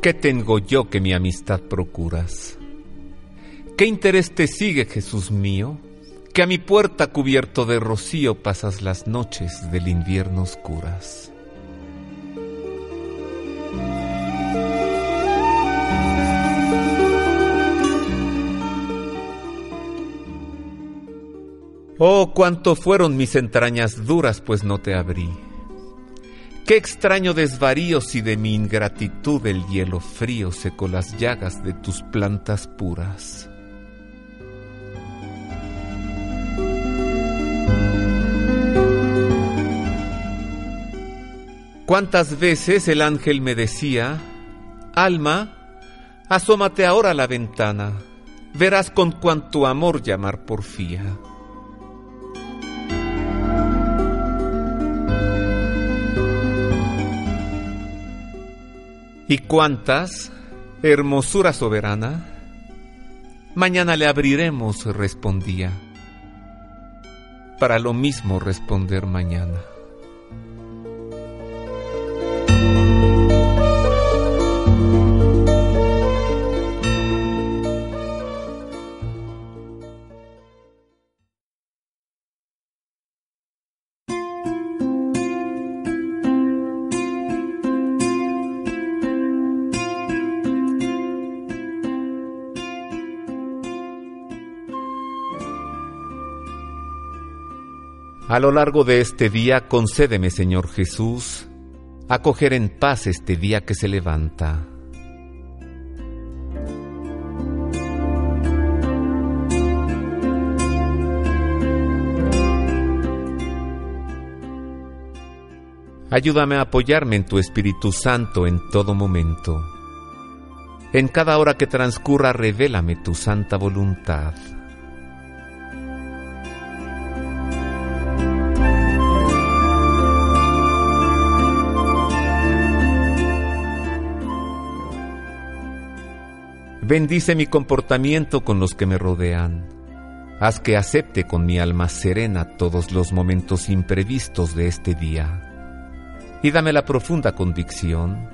¿Qué tengo yo que mi amistad procuras? ¿Qué interés te sigue, Jesús mío? Que a mi puerta cubierto de rocío pasas las noches del invierno oscuras. Oh, cuánto fueron mis entrañas duras, pues no te abrí. Qué extraño desvarío si de mi ingratitud el hielo frío secó las llagas de tus plantas puras. ¿Cuántas veces el ángel me decía, Alma, asómate ahora a la ventana, verás con cuánto amor llamar porfía? ¿Y cuántas, hermosura soberana? Mañana le abriremos, respondía, para lo mismo responder mañana. A lo largo de este día, concédeme, Señor Jesús, acoger en paz este día que se levanta. Ayúdame a apoyarme en tu Espíritu Santo en todo momento. En cada hora que transcurra, revélame tu santa voluntad. Bendice mi comportamiento con los que me rodean. Haz que acepte con mi alma serena todos los momentos imprevistos de este día. Y dame la profunda convicción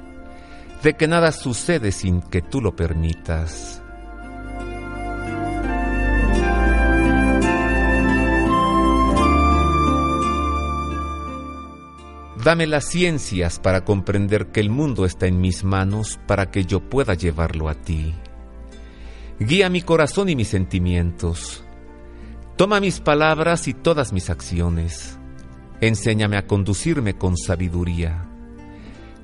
de que nada sucede sin que tú lo permitas. Dame las ciencias para comprender que el mundo está en mis manos para que yo pueda llevarlo a ti. Guía mi corazón y mis sentimientos. Toma mis palabras y todas mis acciones. Enséñame a conducirme con sabiduría,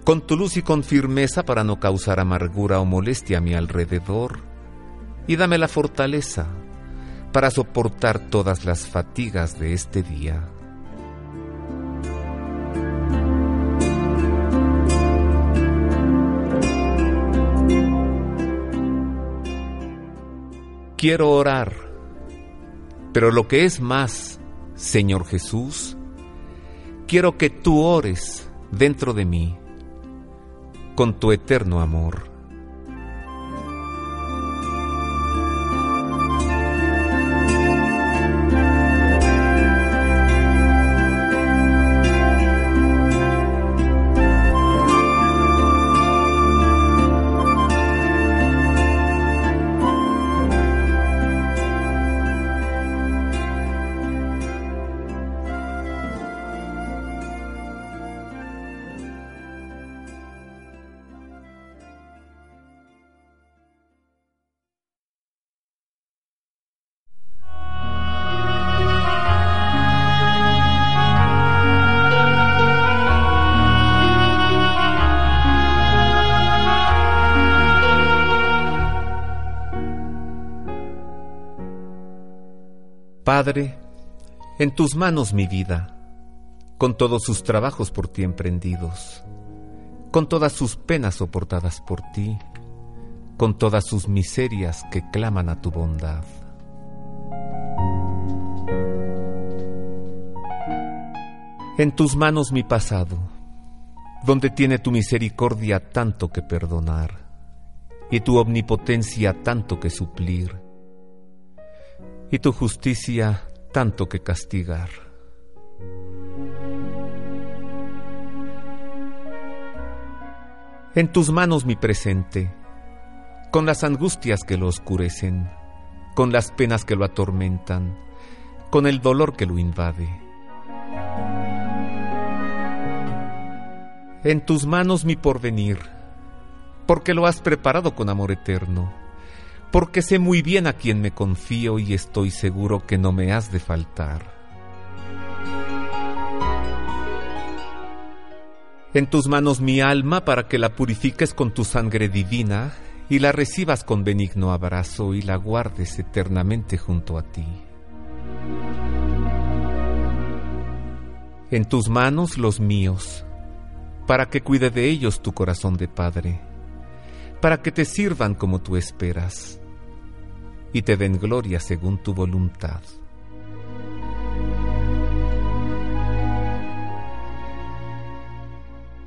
con tu luz y con firmeza para no causar amargura o molestia a mi alrededor. Y dame la fortaleza para soportar todas las fatigas de este día. Quiero orar, pero lo que es más, Señor Jesús, quiero que tú ores dentro de mí con tu eterno amor. Padre, En tus manos mi vida, con todos sus trabajos por ti emprendidos, con todas sus penas soportadas por ti, con todas sus miserias que claman a tu bondad. En tus manos mi pasado, donde tiene tu misericordia tanto que perdonar y tu omnipotencia tanto que suplir y tu justicia tanto que castigar. En tus manos mi presente, con las angustias que lo oscurecen, con las penas que lo atormentan, con el dolor que lo invade. En tus manos mi porvenir, porque lo has preparado con amor eterno, porque sé muy bien a quién me confío y estoy seguro que no me has de faltar. En tus manos mi alma para que la purifiques con tu sangre divina y la recibas con benigno abrazo y la guardes eternamente junto a ti. En tus manos los míos, para que cuide de ellos tu corazón de Padre, para que te sirvan como tú esperas y te den gloria según tu voluntad.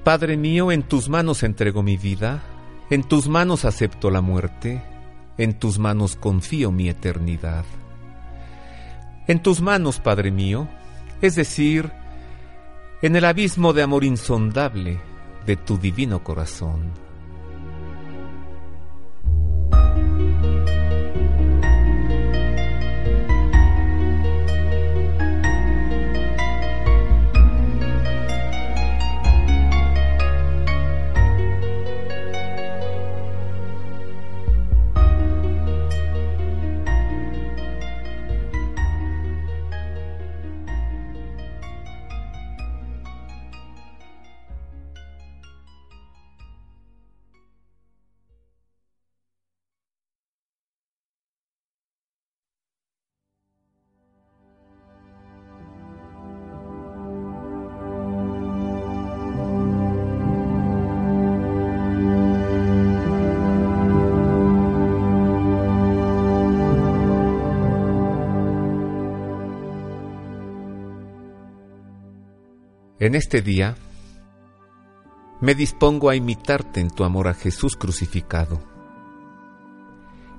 Padre mío, en tus manos entrego mi vida, en tus manos acepto la muerte, en tus manos confío mi eternidad. En tus manos, Padre mío, es decir, en el abismo de amor insondable de tu divino corazón. En este día me dispongo a imitarte en tu amor a Jesús crucificado,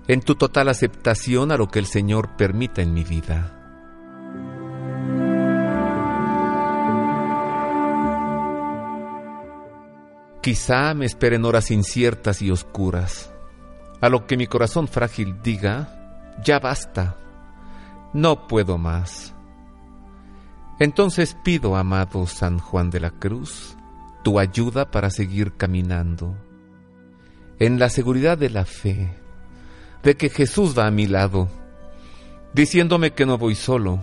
en tu total aceptación a lo que el Señor permita en mi vida. Quizá me esperen horas inciertas y oscuras, a lo que mi corazón frágil diga, ya basta, no puedo más. Entonces pido, amado San Juan de la Cruz, tu ayuda para seguir caminando, en la seguridad de la fe, de que Jesús va a mi lado, diciéndome que no voy solo,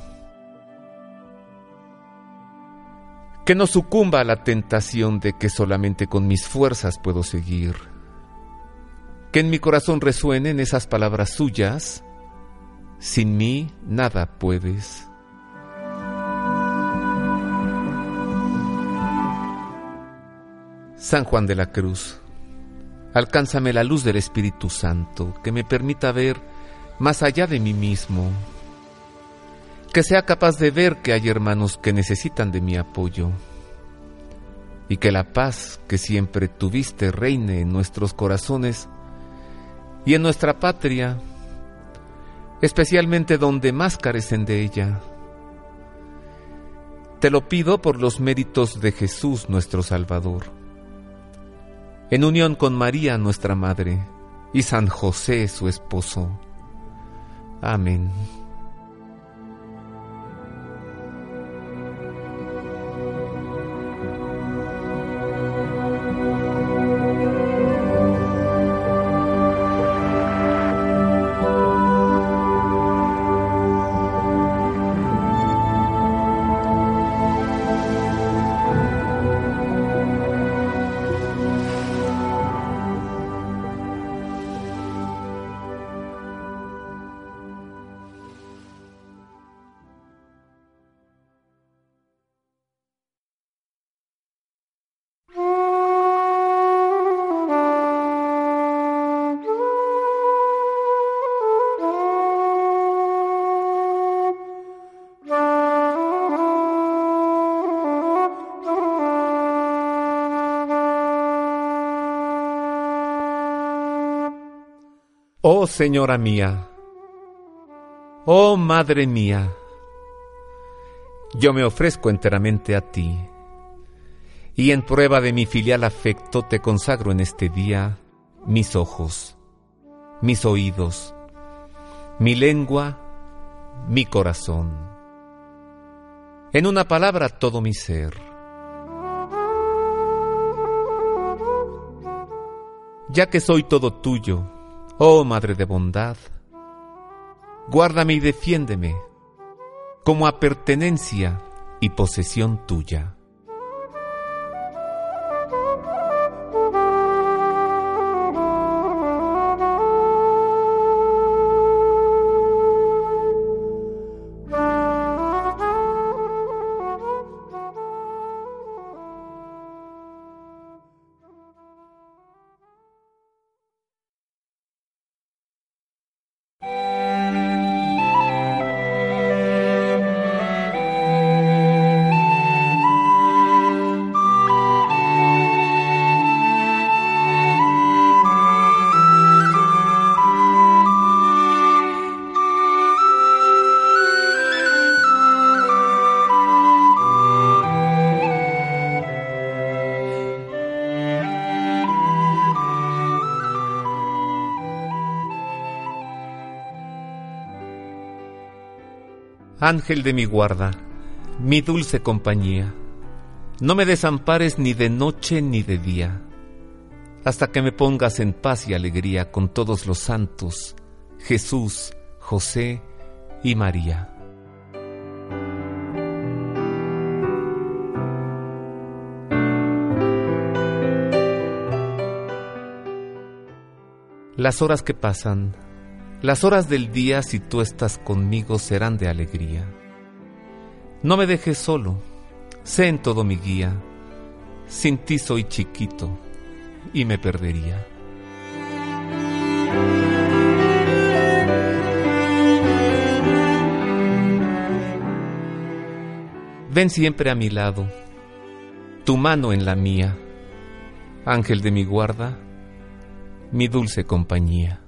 que no sucumba a la tentación de que solamente con mis fuerzas puedo seguir, que en mi corazón resuenen esas palabras suyas, sin mí nada puedes. San Juan de la Cruz, alcánzame la luz del Espíritu Santo que me permita ver más allá de mí mismo, que sea capaz de ver que hay hermanos que necesitan de mi apoyo y que la paz que siempre tuviste reine en nuestros corazones y en nuestra patria, especialmente donde más carecen de ella. Te lo pido por los méritos de Jesús nuestro Salvador en unión con María nuestra Madre y San José su esposo. Amén. Oh Señora mía, oh Madre mía, yo me ofrezco enteramente a ti, y en prueba de mi filial afecto te consagro en este día mis ojos, mis oídos, mi lengua, mi corazón. En una palabra todo mi ser. Ya que soy todo tuyo, oh Madre de bondad, guárdame y defiéndeme como a pertenencia y posesión tuya. Ángel de mi guarda, mi dulce compañía, no me desampares ni de noche ni de día, hasta que me pongas en paz y alegría con todos los santos, Jesús, José y María. Las horas que pasan las horas del día, si tú estás conmigo, serán de alegría. No me dejes solo, sé en todo mi guía. Sin ti soy chiquito y me perdería. Ven siempre a mi lado, tu mano en la mía, ángel de mi guarda, mi dulce compañía.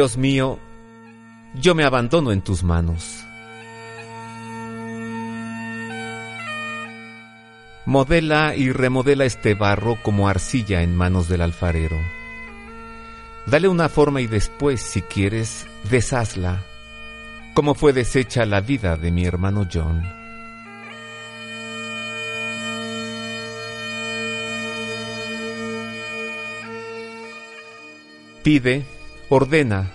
Dios mío, yo me abandono en tus manos. Modela y remodela este barro como arcilla en manos del alfarero. Dale una forma y después, si quieres, deshazla, como fue deshecha la vida de mi hermano John. Pide Ordena,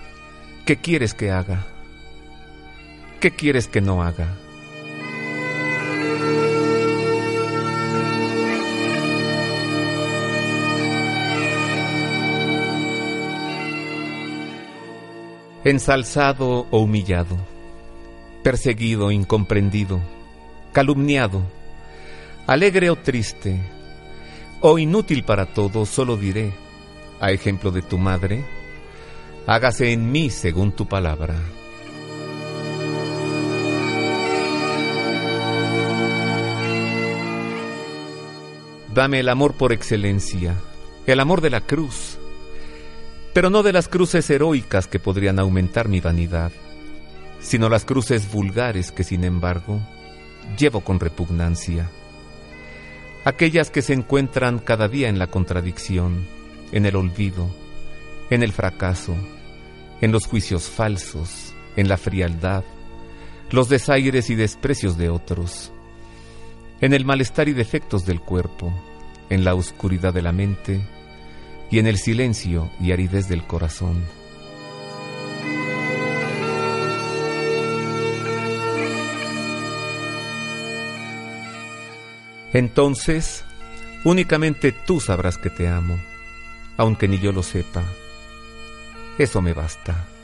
¿qué quieres que haga? ¿Qué quieres que no haga? Ensalzado o humillado, perseguido, incomprendido, calumniado, alegre o triste, o inútil para todo, solo diré, a ejemplo de tu madre, hágase en mí según tu palabra. Dame el amor por excelencia, el amor de la cruz, pero no de las cruces heroicas que podrían aumentar mi vanidad, sino las cruces vulgares que sin embargo llevo con repugnancia, aquellas que se encuentran cada día en la contradicción, en el olvido, en el fracaso, en los juicios falsos, en la frialdad, los desaires y desprecios de otros, en el malestar y defectos del cuerpo, en la oscuridad de la mente y en el silencio y aridez del corazón. Entonces, únicamente tú sabrás que te amo, aunque ni yo lo sepa. Eso me basta.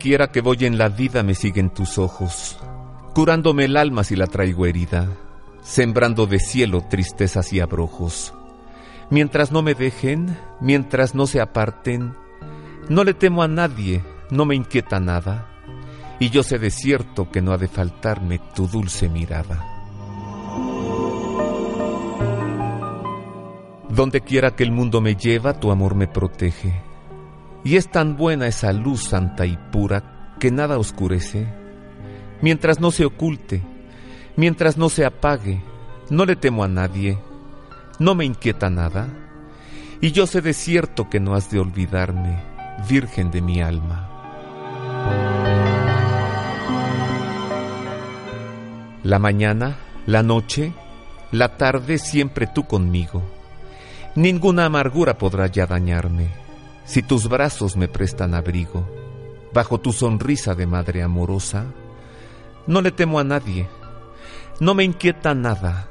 Quiera que voy en la vida me siguen tus ojos, curándome el alma si la traigo herida, sembrando de cielo tristezas y abrojos. Mientras no me dejen, mientras no se aparten, no le temo a nadie, no me inquieta nada, y yo sé de cierto que no ha de faltarme tu dulce mirada. Donde quiera que el mundo me lleva, tu amor me protege y es tan buena esa luz santa y pura que nada oscurece. Mientras no se oculte, mientras no se apague, no le temo a nadie, no me inquieta nada, y yo sé de cierto que no has de olvidarme, Virgen de mi alma. La mañana, la noche, la tarde siempre tú conmigo. Ninguna amargura podrá ya dañarme si tus brazos me prestan abrigo, bajo tu sonrisa de madre amorosa, no le temo a nadie, no me inquieta nada.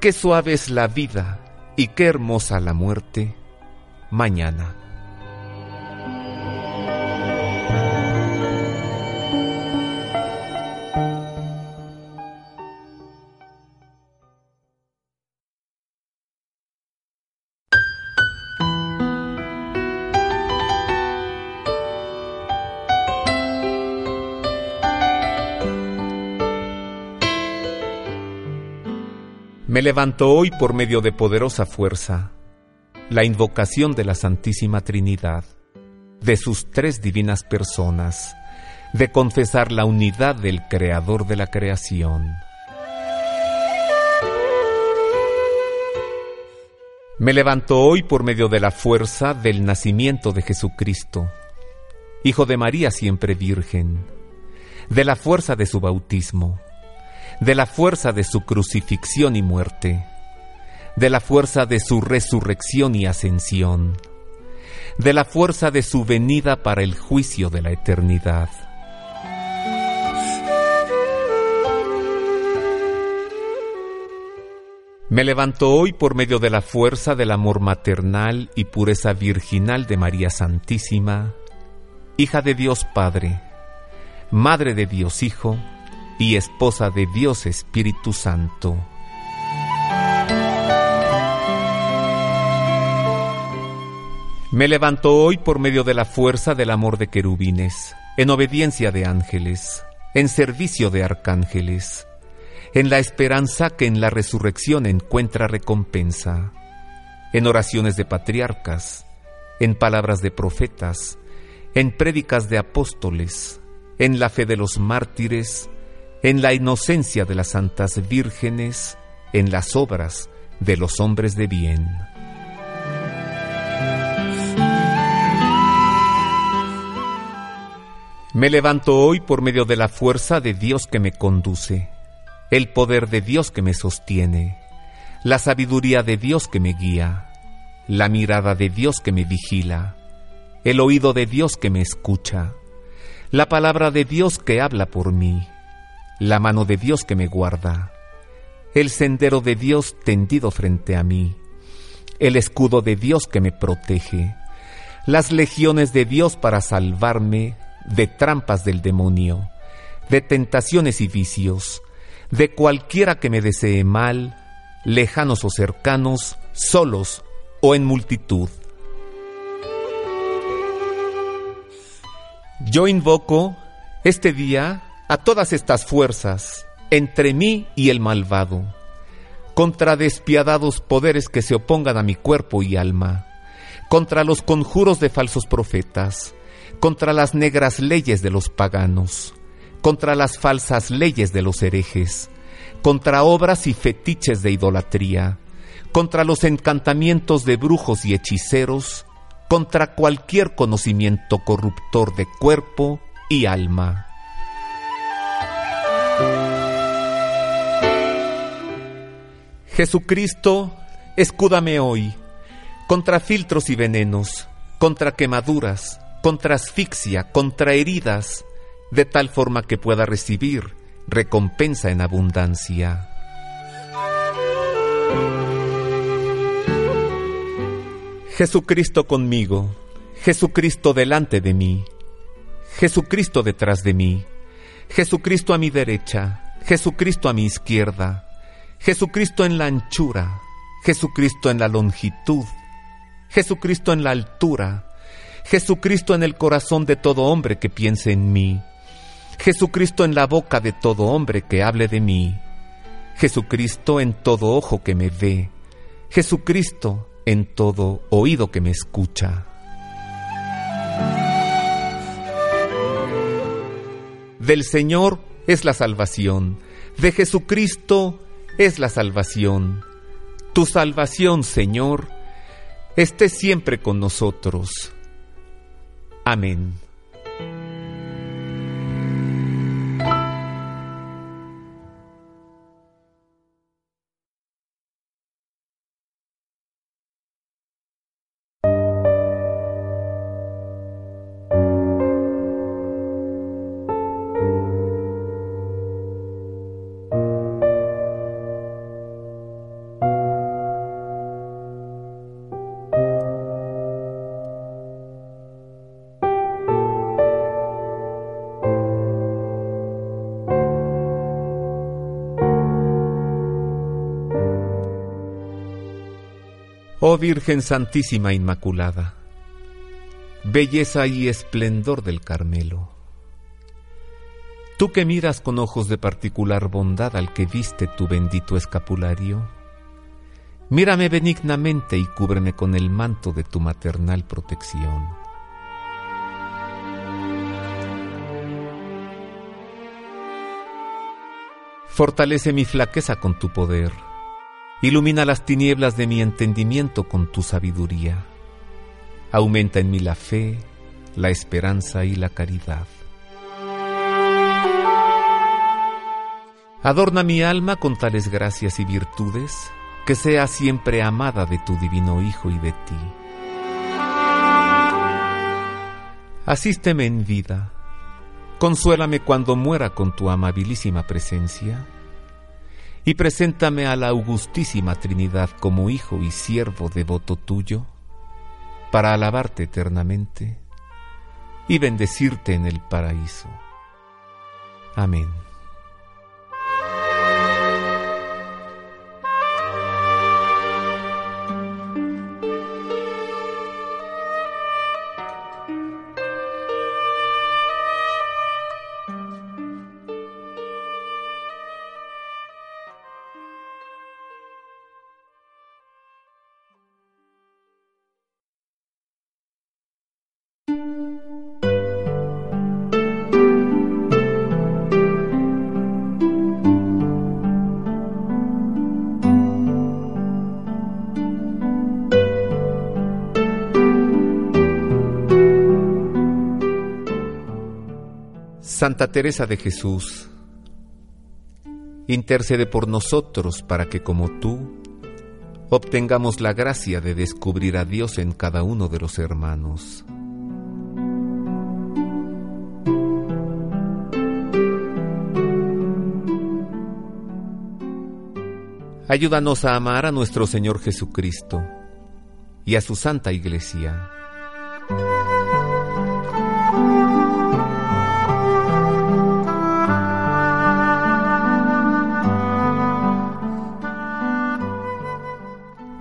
Qué suave es la vida y qué hermosa la muerte mañana. Me levanto hoy por medio de poderosa fuerza, la invocación de la Santísima Trinidad, de sus tres divinas personas, de confesar la unidad del Creador de la creación. Me levanto hoy por medio de la fuerza del nacimiento de Jesucristo, Hijo de María siempre Virgen, de la fuerza de su bautismo de la fuerza de su crucifixión y muerte, de la fuerza de su resurrección y ascensión, de la fuerza de su venida para el juicio de la eternidad. Me levanto hoy por medio de la fuerza del amor maternal y pureza virginal de María Santísima, hija de Dios Padre, Madre de Dios Hijo, y esposa de Dios Espíritu Santo. Me levanto hoy por medio de la fuerza del amor de querubines, en obediencia de ángeles, en servicio de arcángeles, en la esperanza que en la resurrección encuentra recompensa, en oraciones de patriarcas, en palabras de profetas, en prédicas de apóstoles, en la fe de los mártires, en la inocencia de las santas vírgenes, en las obras de los hombres de bien. Me levanto hoy por medio de la fuerza de Dios que me conduce, el poder de Dios que me sostiene, la sabiduría de Dios que me guía, la mirada de Dios que me vigila, el oído de Dios que me escucha, la palabra de Dios que habla por mí la mano de Dios que me guarda, el sendero de Dios tendido frente a mí, el escudo de Dios que me protege, las legiones de Dios para salvarme de trampas del demonio, de tentaciones y vicios, de cualquiera que me desee mal, lejanos o cercanos, solos o en multitud. Yo invoco este día a todas estas fuerzas entre mí y el malvado, contra despiadados poderes que se opongan a mi cuerpo y alma, contra los conjuros de falsos profetas, contra las negras leyes de los paganos, contra las falsas leyes de los herejes, contra obras y fetiches de idolatría, contra los encantamientos de brujos y hechiceros, contra cualquier conocimiento corruptor de cuerpo y alma. Jesucristo, escúdame hoy contra filtros y venenos, contra quemaduras, contra asfixia, contra heridas, de tal forma que pueda recibir recompensa en abundancia. Jesucristo conmigo, Jesucristo delante de mí, Jesucristo detrás de mí, Jesucristo a mi derecha, Jesucristo a mi izquierda, Jesucristo en la anchura, Jesucristo en la longitud, Jesucristo en la altura, Jesucristo en el corazón de todo hombre que piense en mí, Jesucristo en la boca de todo hombre que hable de mí, Jesucristo en todo ojo que me ve, Jesucristo en todo oído que me escucha. Del Señor es la salvación, de Jesucristo es la salvación. Tu salvación, Señor, esté siempre con nosotros. Amén. Virgen Santísima Inmaculada, belleza y esplendor del Carmelo, tú que miras con ojos de particular bondad al que viste tu bendito escapulario, mírame benignamente y cúbreme con el manto de tu maternal protección. Fortalece mi flaqueza con tu poder Ilumina las tinieblas de mi entendimiento con tu sabiduría. Aumenta en mí la fe, la esperanza y la caridad. Adorna mi alma con tales gracias y virtudes, que sea siempre amada de tu divino Hijo y de ti. Asísteme en vida, consuélame cuando muera con tu amabilísima presencia y preséntame a la Augustísima Trinidad como Hijo y siervo devoto tuyo, para alabarte eternamente y bendecirte en el paraíso. Amén. Santa Teresa de Jesús, intercede por nosotros para que como tú obtengamos la gracia de descubrir a Dios en cada uno de los hermanos. Ayúdanos a amar a nuestro Señor Jesucristo y a su Santa Iglesia.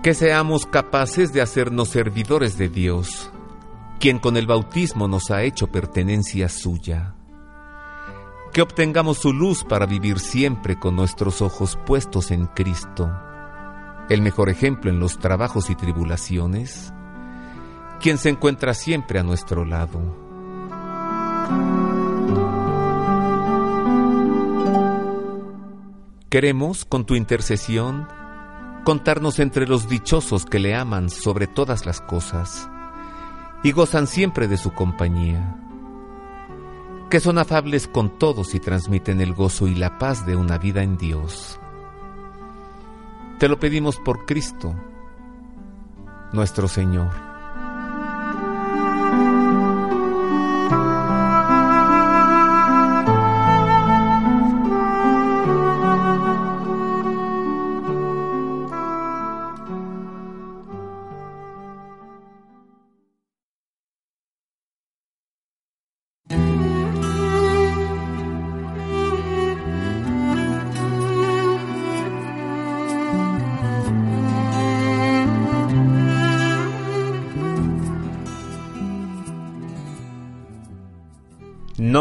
Que seamos capaces de hacernos servidores de Dios, quien con el bautismo nos ha hecho pertenencia suya. Que obtengamos su luz para vivir siempre con nuestros ojos puestos en Cristo, el mejor ejemplo en los trabajos y tribulaciones, quien se encuentra siempre a nuestro lado. Queremos, con tu intercesión, contarnos entre los dichosos que le aman sobre todas las cosas y gozan siempre de su compañía, que son afables con todos y transmiten el gozo y la paz de una vida en Dios. Te lo pedimos por Cristo, nuestro Señor.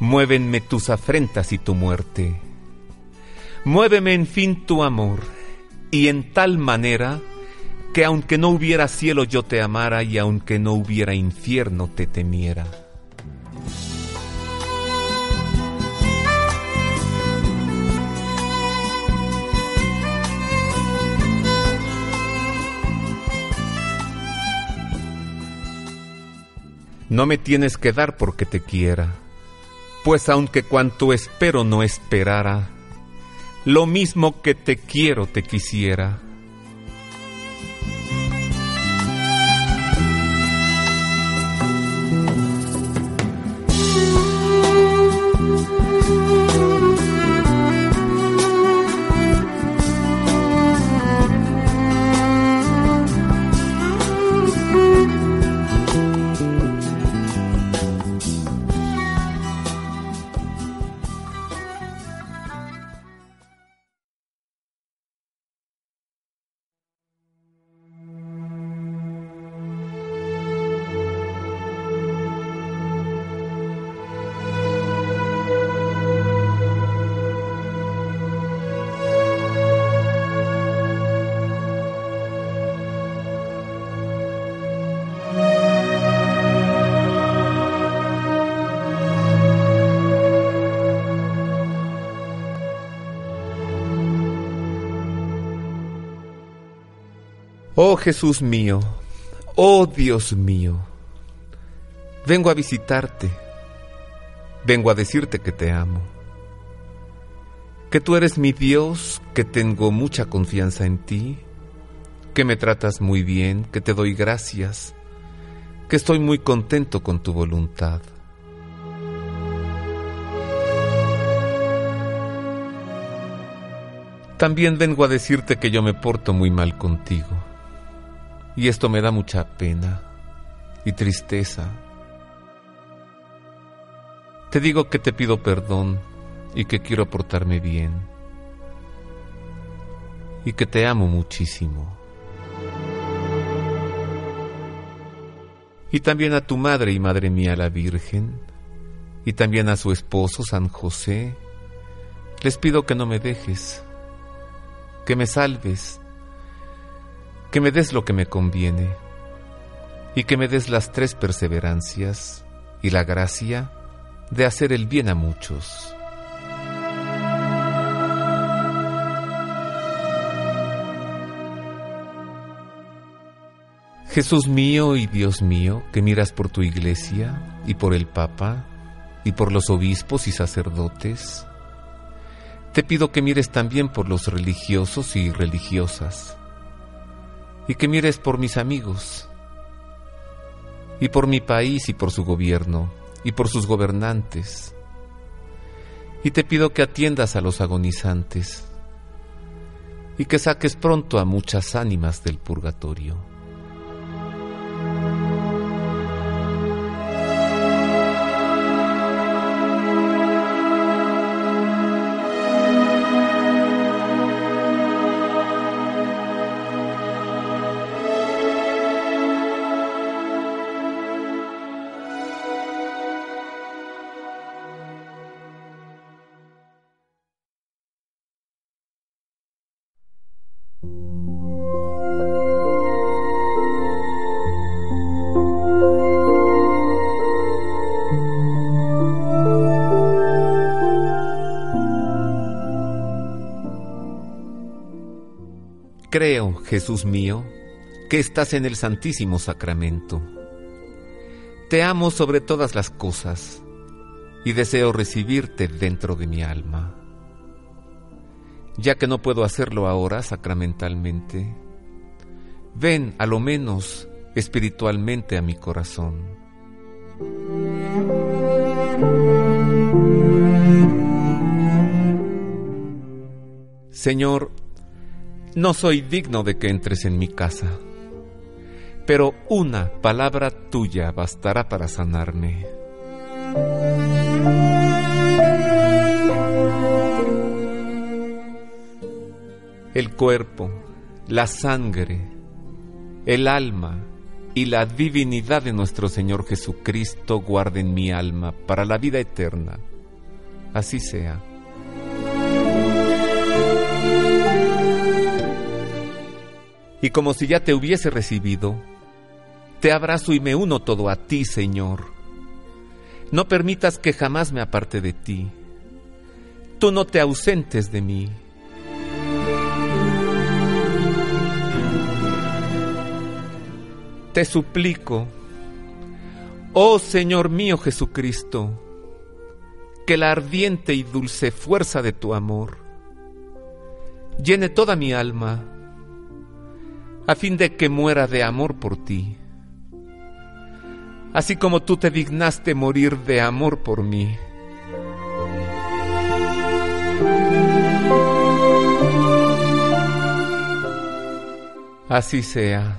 Muévenme tus afrentas y tu muerte. Muéveme en fin tu amor, y en tal manera que aunque no hubiera cielo yo te amara y aunque no hubiera infierno te temiera. No me tienes que dar porque te quiera pues aunque cuanto espero no esperara, lo mismo que te quiero te quisiera. Jesús mío, oh Dios mío, vengo a visitarte, vengo a decirte que te amo, que tú eres mi Dios, que tengo mucha confianza en ti, que me tratas muy bien, que te doy gracias, que estoy muy contento con tu voluntad. También vengo a decirte que yo me porto muy mal contigo y esto me da mucha pena y tristeza. Te digo que te pido perdón y que quiero portarme bien y que te amo muchísimo. Y también a tu madre y madre mía la Virgen, y también a su esposo San José, les pido que no me dejes, que me salves que me des lo que me conviene y que me des las tres perseverancias y la gracia de hacer el bien a muchos. Jesús mío y Dios mío, que miras por tu iglesia y por el Papa y por los obispos y sacerdotes, te pido que mires también por los religiosos y religiosas y que mires por mis amigos, y por mi país y por su gobierno, y por sus gobernantes. Y te pido que atiendas a los agonizantes, y que saques pronto a muchas ánimas del purgatorio. Jesús mío, que estás en el Santísimo Sacramento. Te amo sobre todas las cosas y deseo recibirte dentro de mi alma. Ya que no puedo hacerlo ahora sacramentalmente, ven a lo menos espiritualmente a mi corazón. Señor, no soy digno de que entres en mi casa, pero una palabra tuya bastará para sanarme. El cuerpo, la sangre, el alma y la divinidad de nuestro Señor Jesucristo guarden mi alma para la vida eterna. Así sea. Y como si ya te hubiese recibido, te abrazo y me uno todo a ti, Señor. No permitas que jamás me aparte de ti. Tú no te ausentes de mí. Te suplico, oh Señor mío Jesucristo, que la ardiente y dulce fuerza de tu amor llene toda mi alma a fin de que muera de amor por ti, así como tú te dignaste morir de amor por mí. Así sea.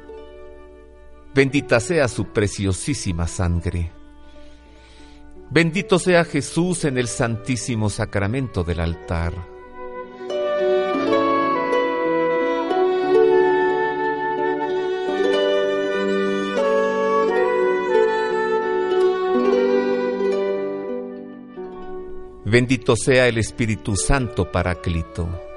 Bendita sea su preciosísima sangre. Bendito sea Jesús en el santísimo sacramento del altar. Bendito sea el Espíritu Santo Paráclito.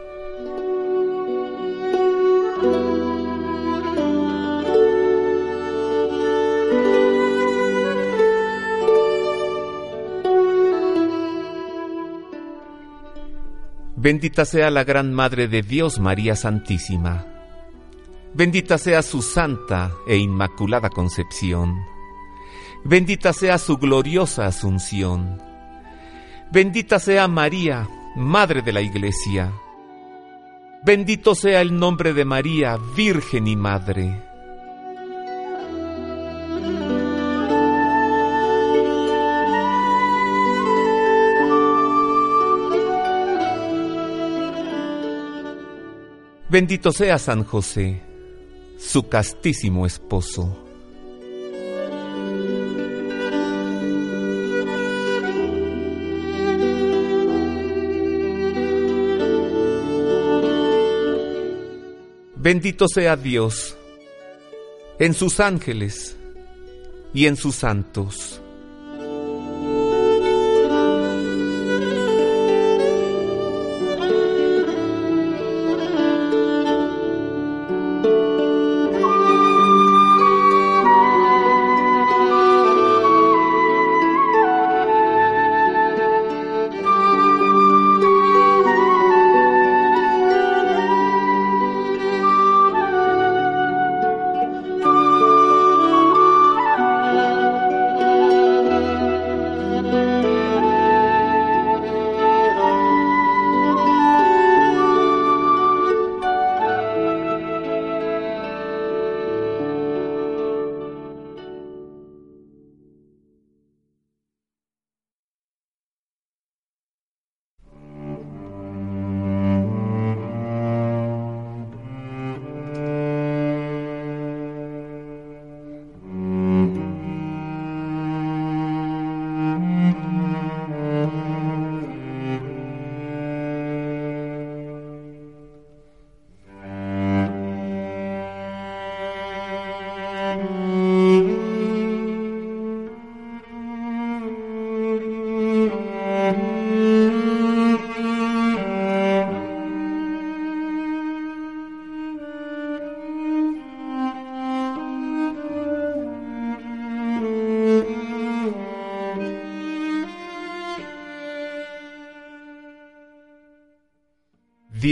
Bendita sea la Gran Madre de Dios, María Santísima. Bendita sea su santa e inmaculada concepción. Bendita sea su gloriosa asunción. Bendita sea María, Madre de la Iglesia. Bendito sea el nombre de María, Virgen y Madre. Bendito sea San José, su castísimo esposo. Bendito sea Dios en sus ángeles y en sus santos.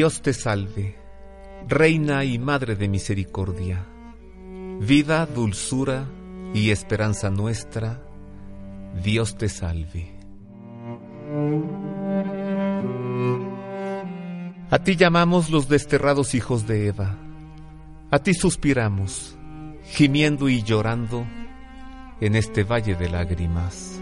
Dios te salve, Reina y Madre de Misericordia, vida, dulzura y esperanza nuestra, Dios te salve. A ti llamamos los desterrados hijos de Eva, a ti suspiramos, gimiendo y llorando en este valle de lágrimas.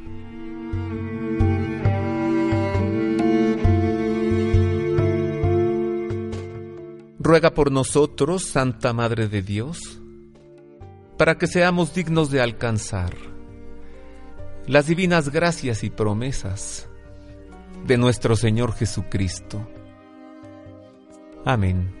Ruega por nosotros, Santa Madre de Dios, para que seamos dignos de alcanzar las divinas gracias y promesas de nuestro Señor Jesucristo. Amén.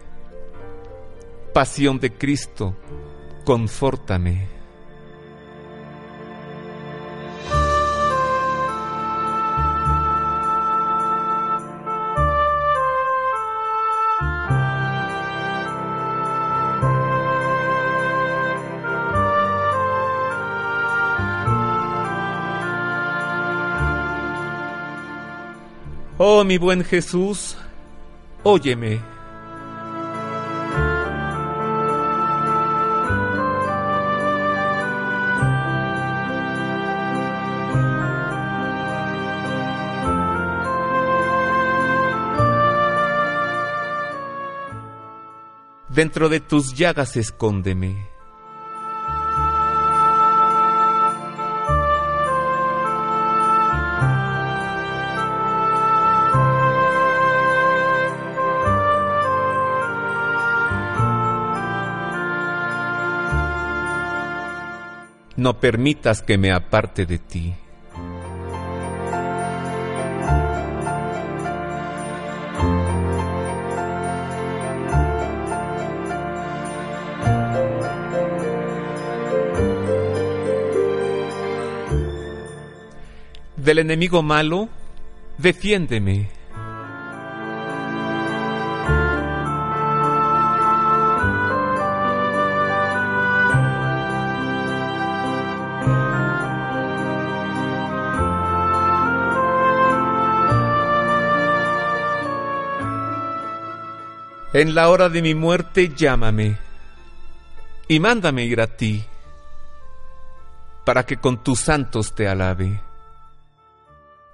Pasión de Cristo, confórtame. Oh mi buen Jesús, óyeme. Dentro de tus llagas escóndeme. No permitas que me aparte de ti. Del enemigo malo, defiéndeme. En la hora de mi muerte llámame y mándame ir a ti, para que con tus santos te alabe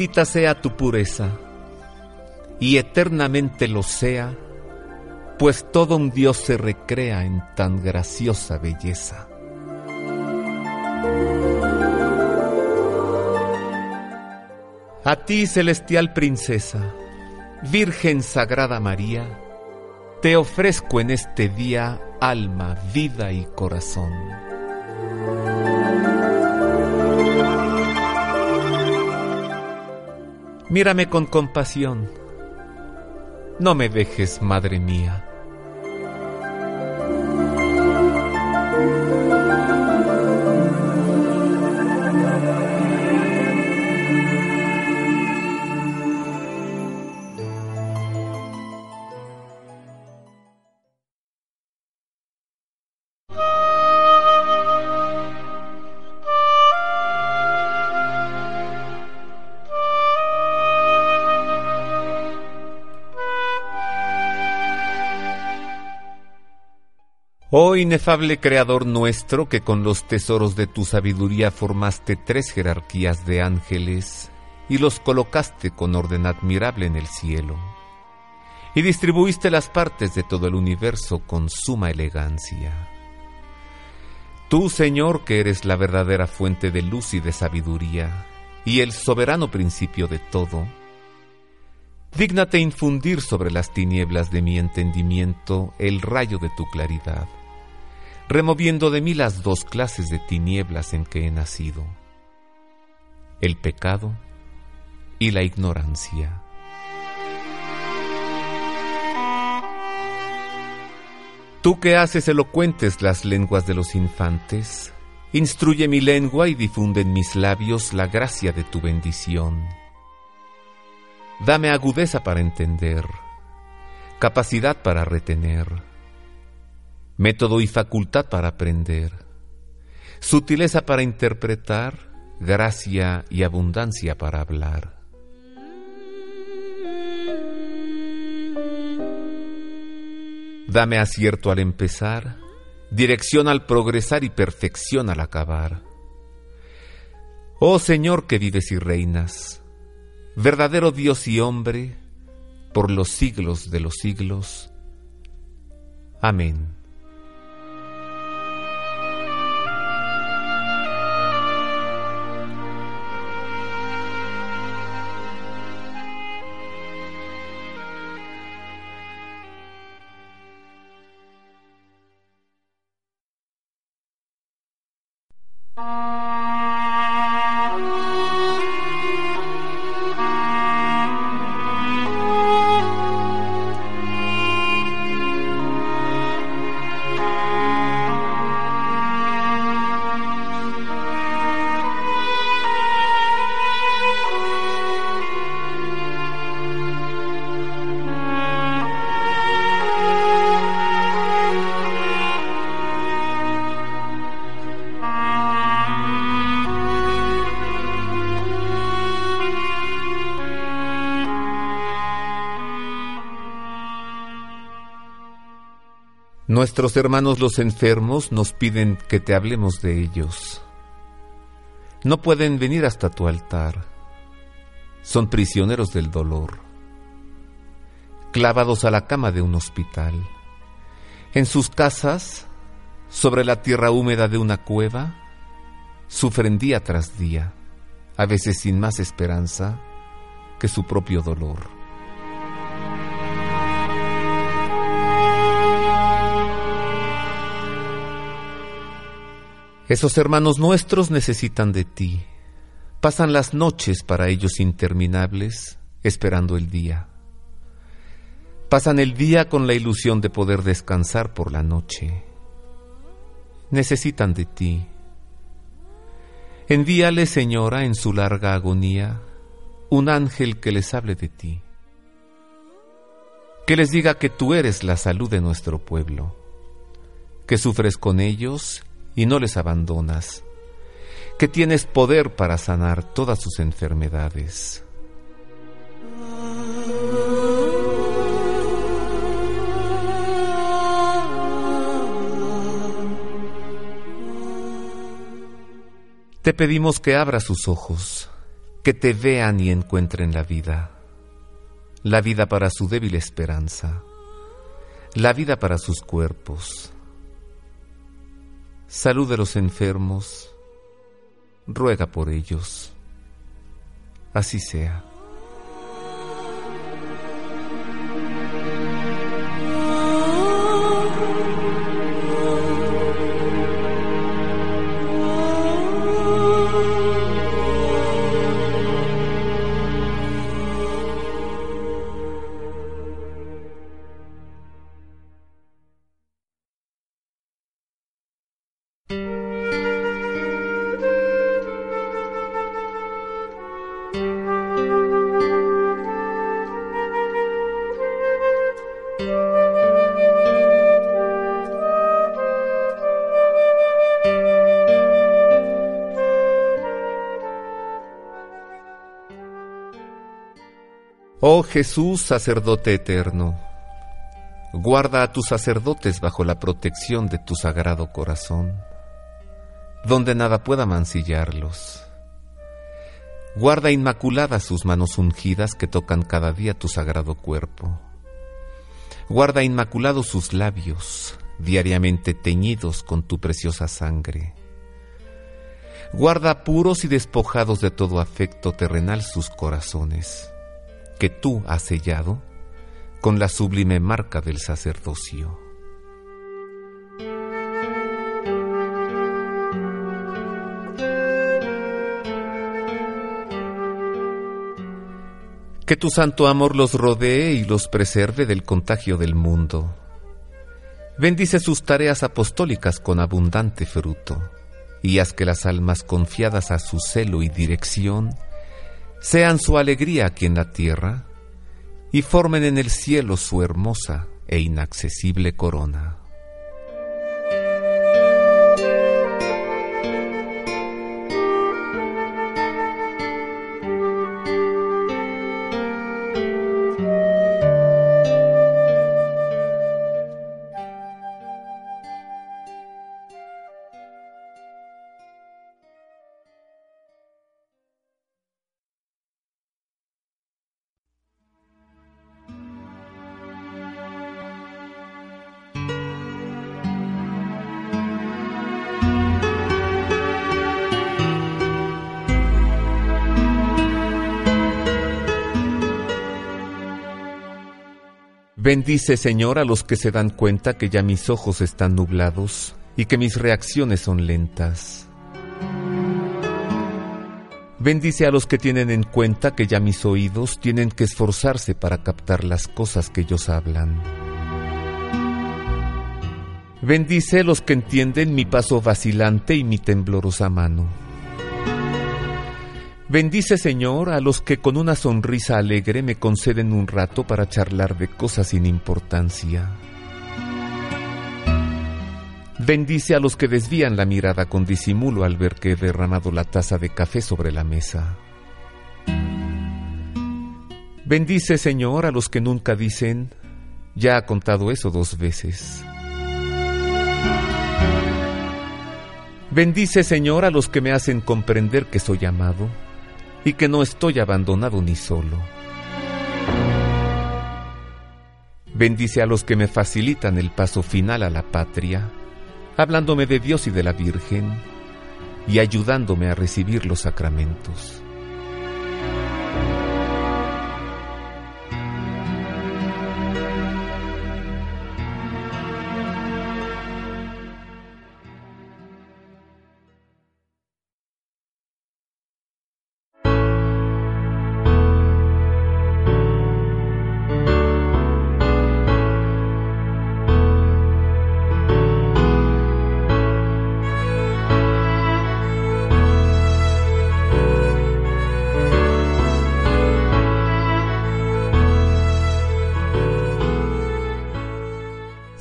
Bendita sea tu pureza, y eternamente lo sea, pues todo un Dios se recrea en tan graciosa belleza. A ti, celestial princesa, Virgen Sagrada María, te ofrezco en este día alma, vida y corazón. Mírame con compasión. No me dejes, Madre mía. Oh inefable Creador nuestro, que con los tesoros de tu sabiduría formaste tres jerarquías de ángeles y los colocaste con orden admirable en el cielo, y distribuiste las partes de todo el universo con suma elegancia. Tú, Señor, que eres la verdadera fuente de luz y de sabiduría, y el soberano principio de todo, dígnate infundir sobre las tinieblas de mi entendimiento el rayo de tu claridad removiendo de mí las dos clases de tinieblas en que he nacido, el pecado y la ignorancia. Tú que haces elocuentes las lenguas de los infantes, instruye mi lengua y difunde en mis labios la gracia de tu bendición. Dame agudeza para entender, capacidad para retener, método y facultad para aprender, sutileza para interpretar, gracia y abundancia para hablar. Dame acierto al empezar dirección al progresar y perfección al acabar. Oh Señor que vives y reinas, verdadero Dios y hombre, por los siglos de los siglos. Amén. Nuestros hermanos los enfermos nos piden que te hablemos de ellos. No pueden venir hasta tu altar. Son prisioneros del dolor, clavados a la cama de un hospital. En sus casas, sobre la tierra húmeda de una cueva, sufren día tras día, a veces sin más esperanza que su propio dolor. Esos hermanos nuestros necesitan de ti. Pasan las noches para ellos interminables, esperando el día. Pasan el día con la ilusión de poder descansar por la noche. Necesitan de ti. Envíale, Señora, en su larga agonía, un ángel que les hable de ti. Que les diga que tú eres la salud de nuestro pueblo, que sufres con ellos y no les abandonas, que tienes poder para sanar todas sus enfermedades. Te pedimos que abra sus ojos, que te vean y encuentren la vida, la vida para su débil esperanza, la vida para sus cuerpos, Salud de los enfermos, ruega por ellos. Así sea. Oh Jesús, sacerdote eterno, guarda a tus sacerdotes bajo la protección de tu sagrado corazón, donde nada pueda mancillarlos. Guarda inmaculadas sus manos ungidas que tocan cada día tu sagrado cuerpo. Guarda inmaculados sus labios, diariamente teñidos con tu preciosa sangre. Guarda puros y despojados de todo afecto terrenal sus corazones que tú has sellado con la sublime marca del sacerdocio. Que tu santo amor los rodee y los preserve del contagio del mundo. Bendice sus tareas apostólicas con abundante fruto, y haz que las almas confiadas a su celo y dirección sean su alegría aquí en la tierra y formen en el cielo su hermosa e inaccesible corona. Bendice, Señor, a los que se dan cuenta que ya mis ojos están nublados y que mis reacciones son lentas. Bendice a los que tienen en cuenta que ya mis oídos tienen que esforzarse para captar las cosas que ellos hablan. Bendice a los que entienden mi paso vacilante y mi temblorosa mano. Bendice, Señor, a los que con una sonrisa alegre me conceden un rato para charlar de cosas sin importancia. Bendice a los que desvían la mirada con disimulo al ver que he derramado la taza de café sobre la mesa. Bendice, Señor, a los que nunca dicen, ya ha contado eso dos veces. Bendice, Señor, a los que me hacen comprender que soy amado y que no estoy abandonado ni solo. Bendice a los que me facilitan el paso final a la patria hablándome de Dios y de la Virgen y ayudándome a recibir los sacramentos.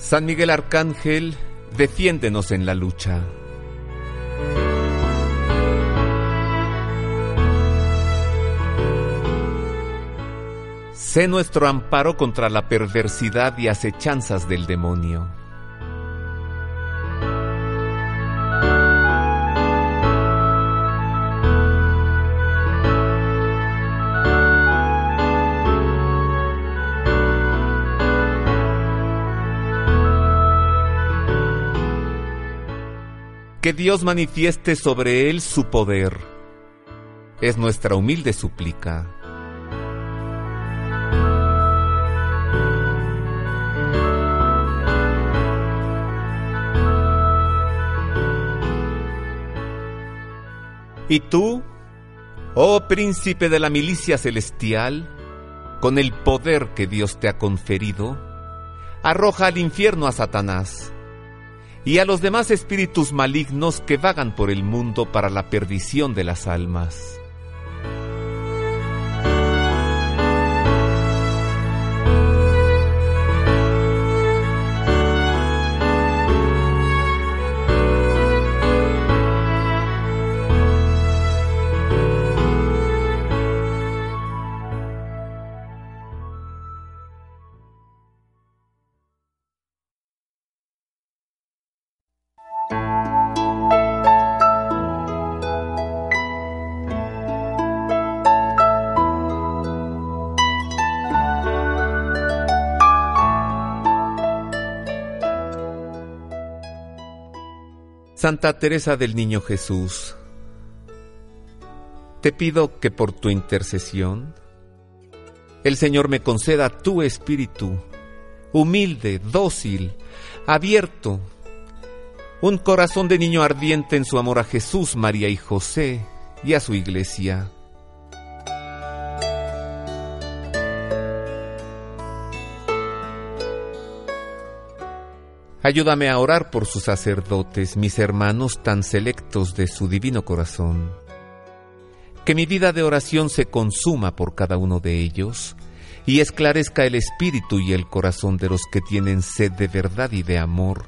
San Miguel Arcángel, defiéndenos en la lucha. Sé nuestro amparo contra la perversidad y acechanzas del demonio. Que Dios manifieste sobre él su poder. Es nuestra humilde súplica. Y tú, oh príncipe de la milicia celestial, con el poder que Dios te ha conferido, arroja al infierno a Satanás y a los demás espíritus malignos que vagan por el mundo para la perdición de las almas. Santa Teresa del Niño Jesús, te pido que por tu intercesión el Señor me conceda tu espíritu, humilde, dócil, abierto, un corazón de niño ardiente en su amor a Jesús, María y José y a su iglesia Ayúdame a orar por sus sacerdotes, mis hermanos tan selectos de su divino corazón. Que mi vida de oración se consuma por cada uno de ellos y esclarezca el espíritu y el corazón de los que tienen sed de verdad y de amor,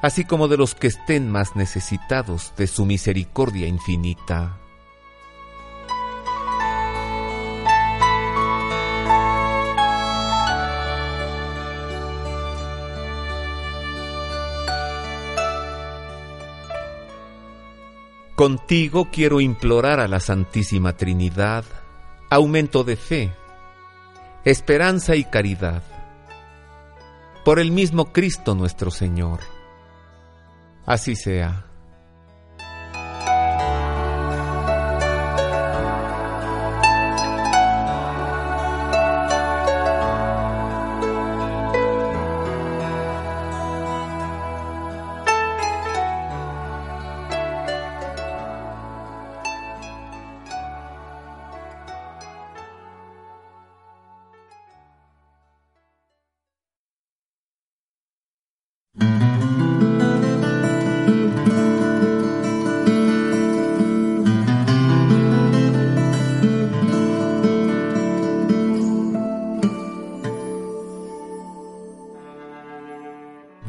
así como de los que estén más necesitados de su misericordia infinita. Contigo quiero implorar a la Santísima Trinidad aumento de fe, esperanza y caridad. Por el mismo Cristo nuestro Señor. Así sea.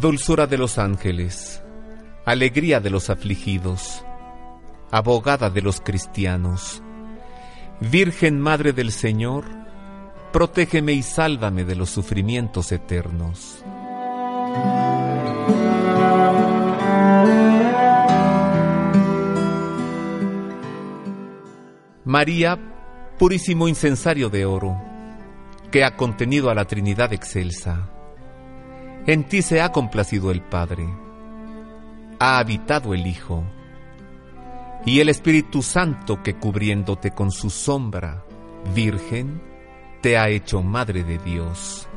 Dulzura de los ángeles, alegría de los afligidos, abogada de los cristianos, Virgen Madre del Señor, protégeme y sálvame de los sufrimientos eternos. María, purísimo incensario de oro, que ha contenido a la Trinidad excelsa. En ti se ha complacido el Padre, ha habitado el Hijo, y el Espíritu Santo que cubriéndote con su sombra, Virgen, te ha hecho Madre de Dios.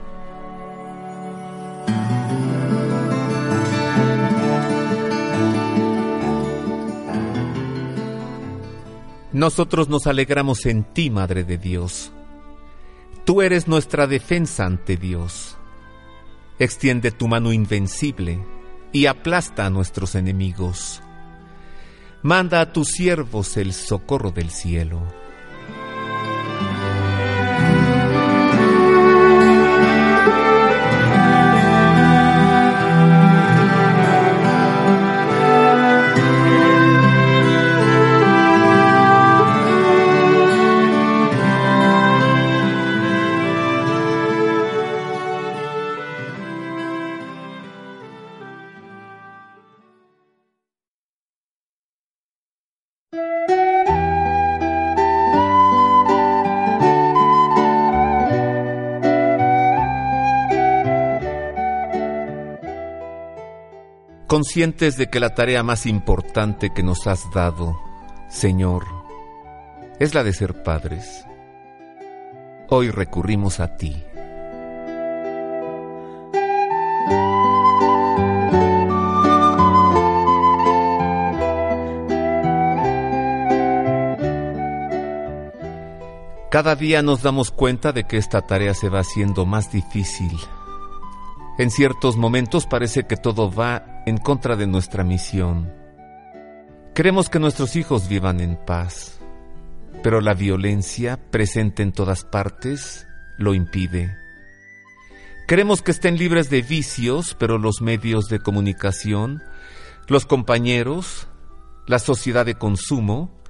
Nosotros nos alegramos en ti, Madre de Dios. Tú eres nuestra defensa ante Dios. Extiende tu mano invencible y aplasta a nuestros enemigos. Manda a tus siervos el socorro del cielo. Conscientes de que la tarea más importante que nos has dado, Señor, es la de ser padres. Hoy recurrimos a ti. Cada día nos damos cuenta de que esta tarea se va haciendo más difícil en ciertos momentos parece que todo va en contra de nuestra misión. Queremos que nuestros hijos vivan en paz, pero la violencia presente en todas partes lo impide. Queremos que estén libres de vicios, pero los medios de comunicación, los compañeros, la sociedad de consumo,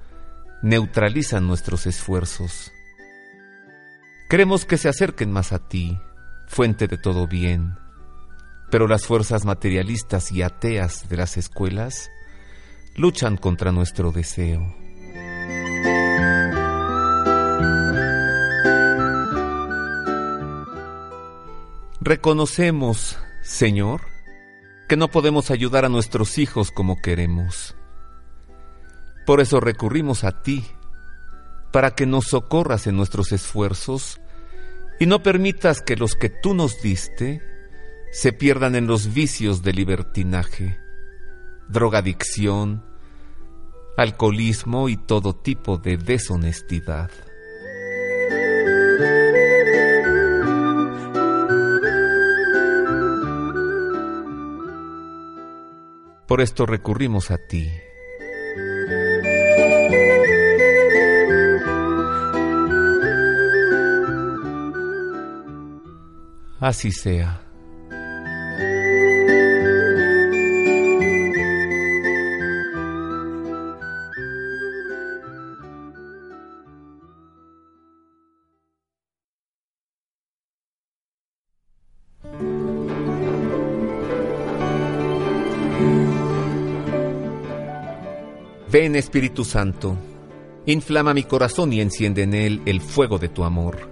neutralizan nuestros esfuerzos. Queremos que se acerquen más a ti, fuente de todo bien, pero las fuerzas materialistas y ateas de las escuelas luchan contra nuestro deseo. Reconocemos, Señor, que no podemos ayudar a nuestros hijos como queremos. Por eso recurrimos a ti, para que nos socorras en nuestros esfuerzos y no permitas que los que tú nos diste se pierdan en los vicios de libertinaje, drogadicción, alcoholismo y todo tipo de deshonestidad. Por esto recurrimos a ti. Así sea. Ven Espíritu Santo, inflama mi corazón y enciende en él el fuego de tu amor.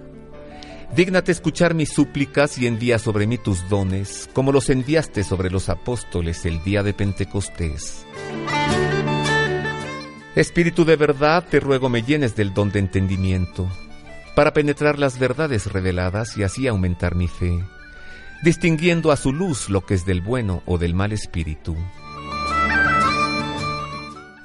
Dígnate escuchar mis súplicas y envía sobre mí tus dones, como los enviaste sobre los apóstoles el día de Pentecostés. Espíritu de verdad, te ruego me llenes del don de entendimiento, para penetrar las verdades reveladas y así aumentar mi fe, distinguiendo a su luz lo que es del bueno o del mal espíritu.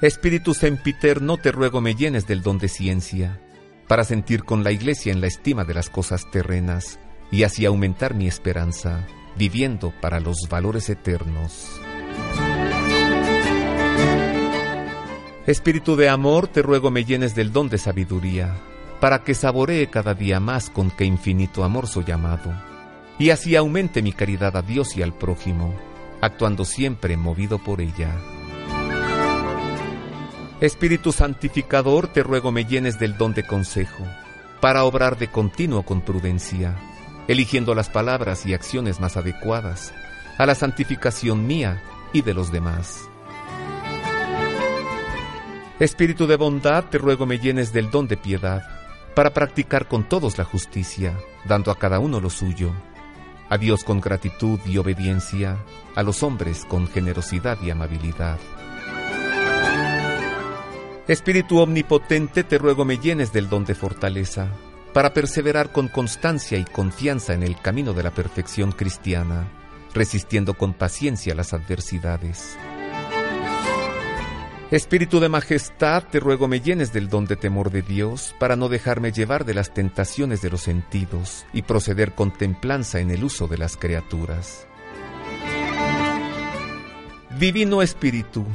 Espíritu sempiterno, te ruego me llenes del don de ciencia, para sentir con la Iglesia en la estima de las cosas terrenas y así aumentar mi esperanza, viviendo para los valores eternos. Espíritu de amor, te ruego me llenes del don de sabiduría, para que saboree cada día más con qué infinito amor soy amado, y así aumente mi caridad a Dios y al prójimo, actuando siempre movido por ella. Espíritu Santificador, te ruego me llenes del don de consejo, para obrar de continuo con prudencia, eligiendo las palabras y acciones más adecuadas a la santificación mía y de los demás. Espíritu de bondad, te ruego me llenes del don de piedad, para practicar con todos la justicia, dando a cada uno lo suyo, a Dios con gratitud y obediencia, a los hombres con generosidad y amabilidad. Espíritu omnipotente, te ruego me llenes del don de fortaleza, para perseverar con constancia y confianza en el camino de la perfección cristiana, resistiendo con paciencia las adversidades. Espíritu de majestad, te ruego me llenes del don de temor de Dios, para no dejarme llevar de las tentaciones de los sentidos y proceder con templanza en el uso de las criaturas. Divino Espíritu,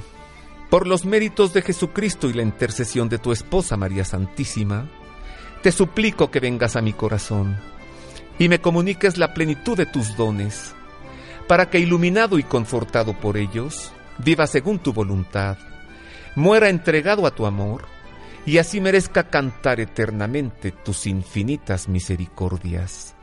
por los méritos de Jesucristo y la intercesión de tu esposa María Santísima, te suplico que vengas a mi corazón y me comuniques la plenitud de tus dones, para que iluminado y confortado por ellos, viva según tu voluntad muera entregado a tu amor, y así merezca cantar eternamente tus infinitas misericordias.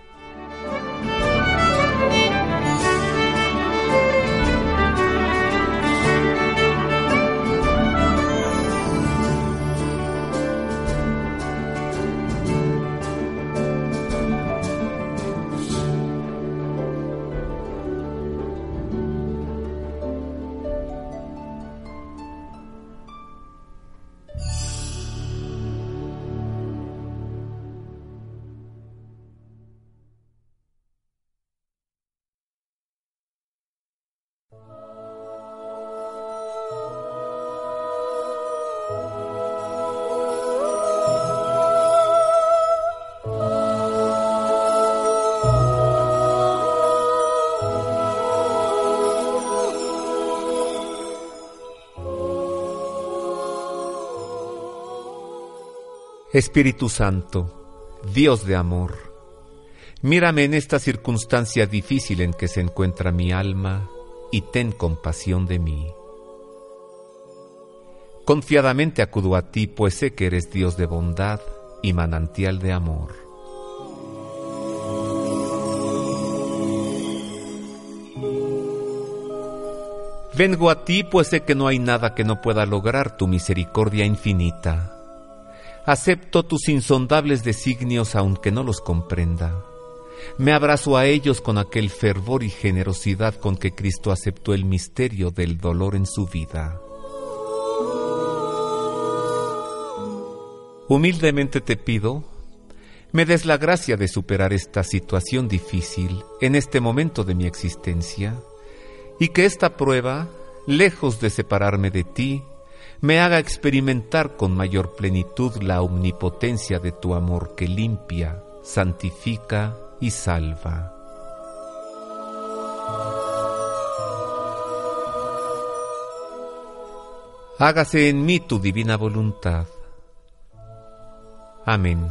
Espíritu Santo, Dios de amor, mírame en esta circunstancia difícil en que se encuentra mi alma y ten compasión de mí. Confiadamente acudo a ti, pues sé que eres Dios de bondad y manantial de amor. Vengo a ti, pues sé que no hay nada que no pueda lograr tu misericordia infinita Acepto tus insondables designios aunque no los comprenda. Me abrazo a ellos con aquel fervor y generosidad con que Cristo aceptó el misterio del dolor en su vida. Humildemente te pido, me des la gracia de superar esta situación difícil en este momento de mi existencia y que esta prueba, lejos de separarme de ti, me haga experimentar con mayor plenitud la omnipotencia de tu amor que limpia, santifica y salva. Hágase en mí tu divina voluntad. Amén.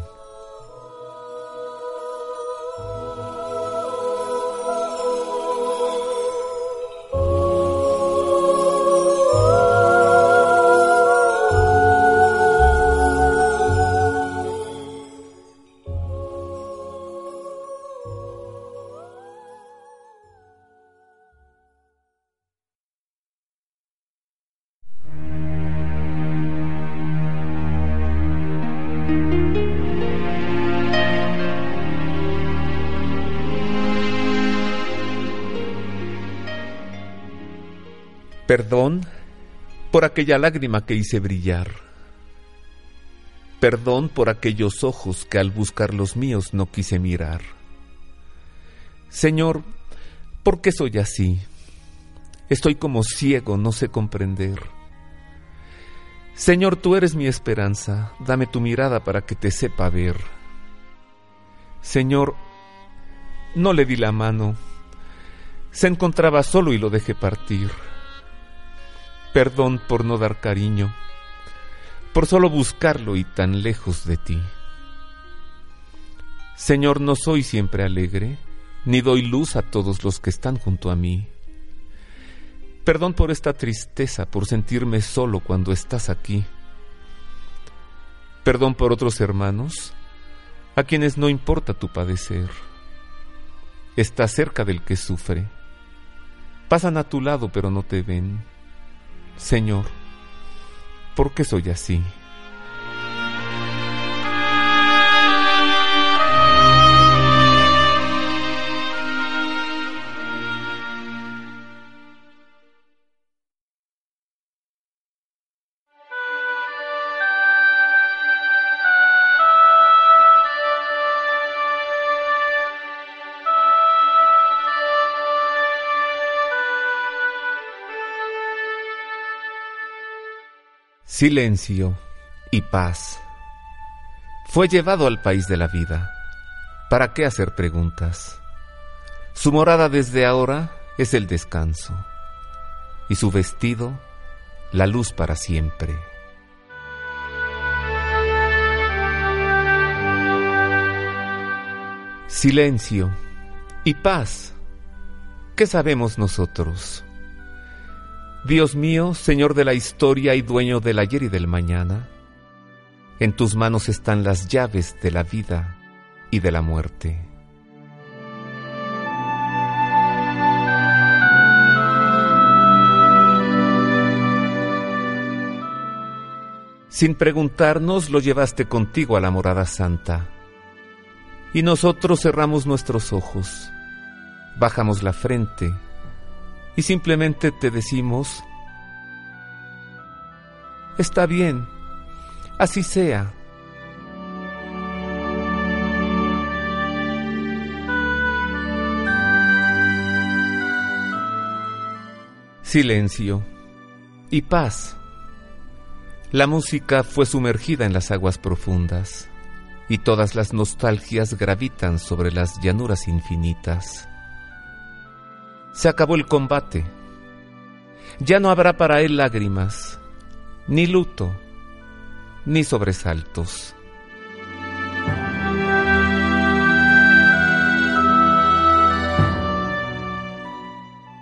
Aquella lágrima que hice brillar. Perdón por aquellos ojos que al buscar los míos no quise mirar. Señor, ¿por qué soy así? Estoy como ciego, no sé comprender. Señor, tú eres mi esperanza, dame tu mirada para que te sepa ver. Señor, no le di la mano, se encontraba solo y lo dejé partir. Perdón por no dar cariño, por solo buscarlo y tan lejos de ti. Señor, no soy siempre alegre, ni doy luz a todos los que están junto a mí. Perdón por esta tristeza, por sentirme solo cuando estás aquí. Perdón por otros hermanos, a quienes no importa tu padecer. Estás cerca del que sufre. Pasan a tu lado pero no te ven. Señor, ¿por qué soy así? Silencio y paz. Fue llevado al país de la vida. ¿Para qué hacer preguntas? Su morada desde ahora es el descanso y su vestido la luz para siempre. Silencio y paz. ¿Qué sabemos nosotros? Dios mío, Señor de la historia y dueño del ayer y del mañana, en tus manos están las llaves de la vida y de la muerte. Sin preguntarnos lo llevaste contigo a la morada santa. Y nosotros cerramos nuestros ojos, bajamos la frente, y simplemente te decimos, está bien, así sea. Silencio y paz. La música fue sumergida en las aguas profundas y todas las nostalgias gravitan sobre las llanuras infinitas. Se acabó el combate. Ya no habrá para él lágrimas, ni luto, ni sobresaltos.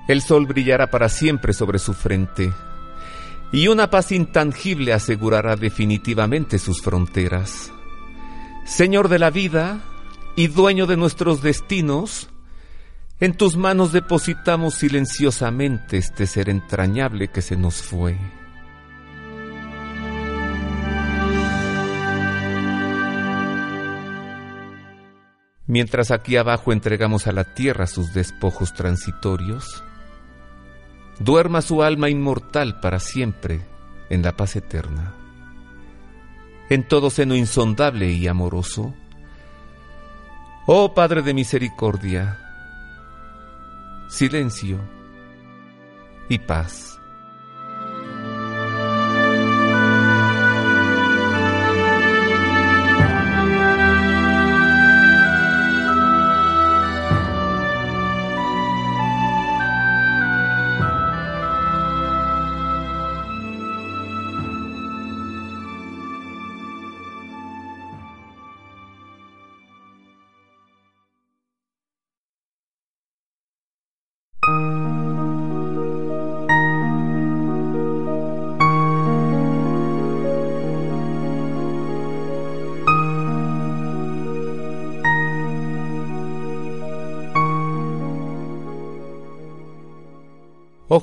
El sol brillará para siempre sobre su frente, y una paz intangible asegurará definitivamente sus fronteras. Señor de la vida y dueño de nuestros destinos, en tus manos depositamos silenciosamente este ser entrañable que se nos fue. Mientras aquí abajo entregamos a la tierra sus despojos transitorios, duerma su alma inmortal para siempre en la paz eterna. En todo seno insondable y amoroso, oh Padre de misericordia, silencio y paz.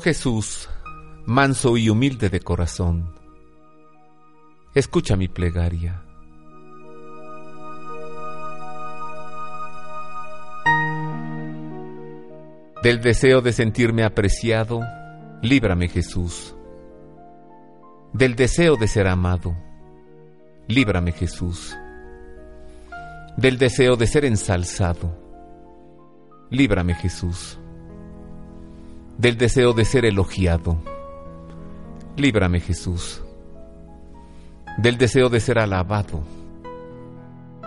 Jesús, manso y humilde de corazón, escucha mi plegaria. Del deseo de sentirme apreciado, líbrame Jesús. Del deseo de ser amado, líbrame Jesús. Del deseo de ser ensalzado, líbrame Jesús del deseo de ser elogiado. Líbrame Jesús. Del deseo de ser alabado.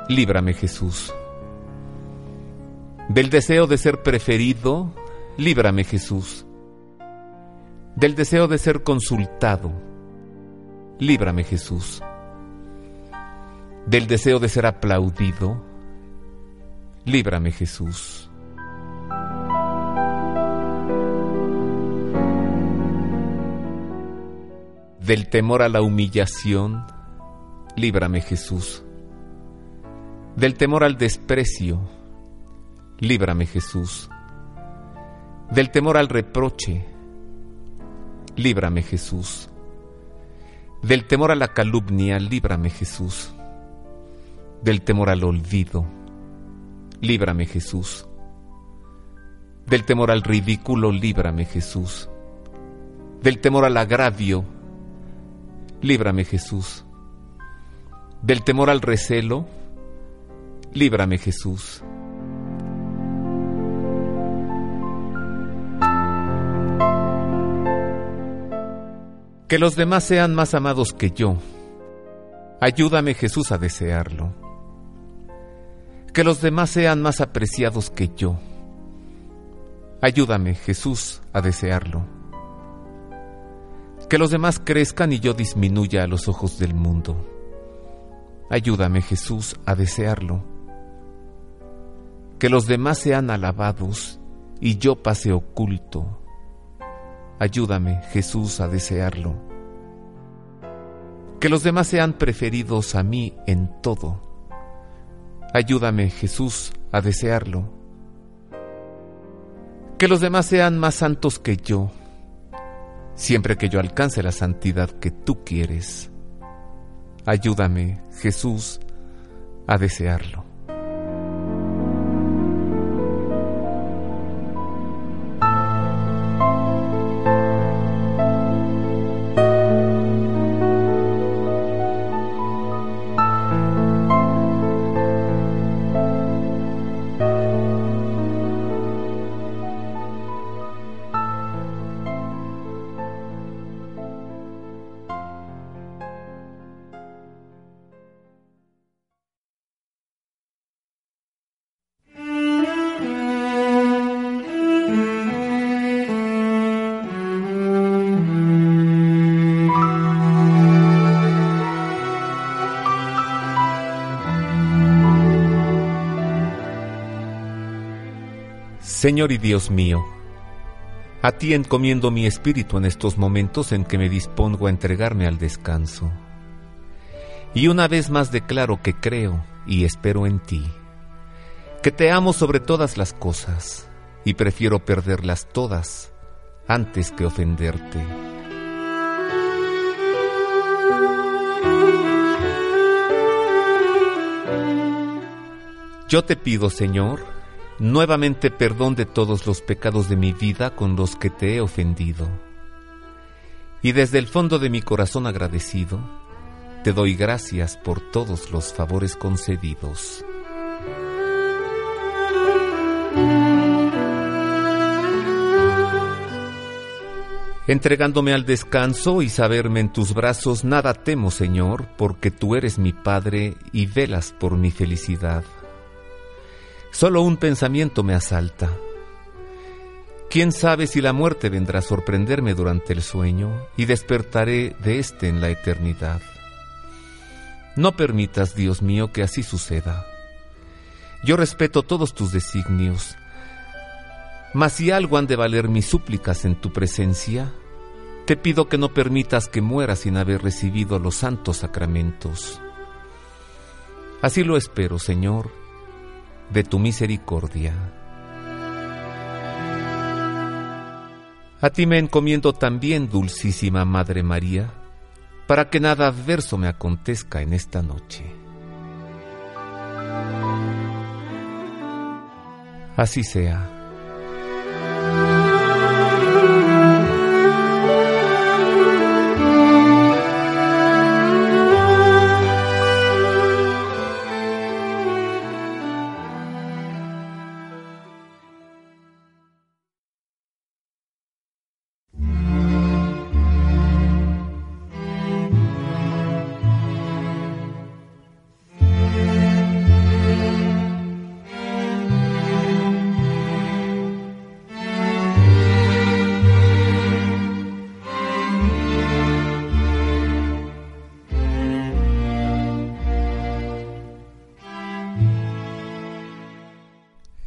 Líbrame Jesús. Del deseo de ser preferido. Líbrame Jesús. Del deseo de ser consultado. Líbrame Jesús. Del deseo de ser aplaudido. Líbrame Jesús Del temor a la humillación, líbrame Jesús. Del temor al desprecio, líbrame Jesús. Del temor al reproche, líbrame Jesús. Del temor a la calumnia, líbrame Jesús. Del temor al olvido, líbrame Jesús. Del temor al ridículo, líbrame Jesús. Del temor al agravio, líbrame Jesús. Del temor al recelo, líbrame Jesús. Que los demás sean más amados que yo. Ayúdame Jesús a desearlo. Que los demás sean más apreciados que yo. Ayúdame Jesús a desearlo. Que los demás crezcan y yo disminuya a los ojos del mundo. Ayúdame Jesús a desearlo. Que los demás sean alabados y yo pase oculto. Ayúdame Jesús a desearlo. Que los demás sean preferidos a mí en todo. Ayúdame Jesús a desearlo. Que los demás sean más santos que yo, siempre que yo alcance la santidad que tú quieres. Ayúdame, Jesús, a desearlo. Señor y Dios mío, a ti encomiendo mi espíritu en estos momentos en que me dispongo a entregarme al descanso. Y una vez más declaro que creo y espero en ti, que te amo sobre todas las cosas y prefiero perderlas todas antes que ofenderte. Yo te pido, Señor, nuevamente perdón de todos los pecados de mi vida con los que te he ofendido. Y desde el fondo de mi corazón agradecido, te doy gracias por todos los favores concedidos. Entregándome al descanso y saberme en tus brazos, nada temo, Señor, porque tú eres mi Padre y velas por mi felicidad. Solo un pensamiento me asalta. ¿Quién sabe si la muerte vendrá a sorprenderme durante el sueño y despertaré de éste en la eternidad? No permitas, Dios mío, que así suceda. Yo respeto todos tus designios, mas si algo han de valer mis súplicas en tu presencia, te pido que no permitas que muera sin haber recibido los santos sacramentos. Así lo espero, Señor, de tu misericordia. A ti me encomiendo también, dulcísima Madre María, para que nada adverso me acontezca en esta noche. Así sea.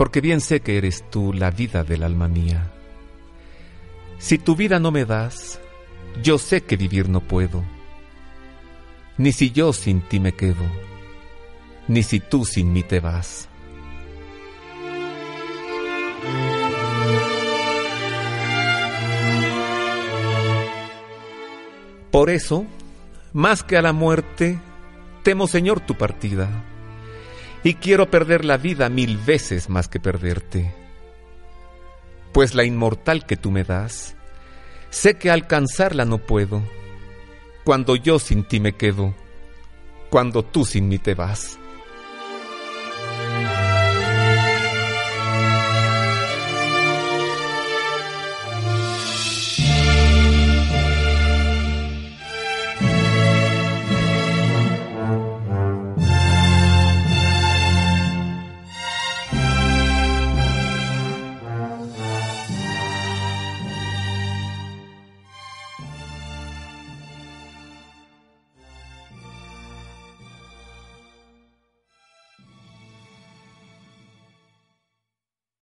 porque bien sé que eres tú la vida del alma mía. Si tu vida no me das, yo sé que vivir no puedo, ni si yo sin ti me quedo, ni si tú sin mí te vas. Por eso, más que a la muerte, temo, Señor, tu partida, y quiero perder la vida mil veces más que perderte. Pues la inmortal que tú me das, sé que alcanzarla no puedo, cuando yo sin ti me quedo, cuando tú sin mí te vas.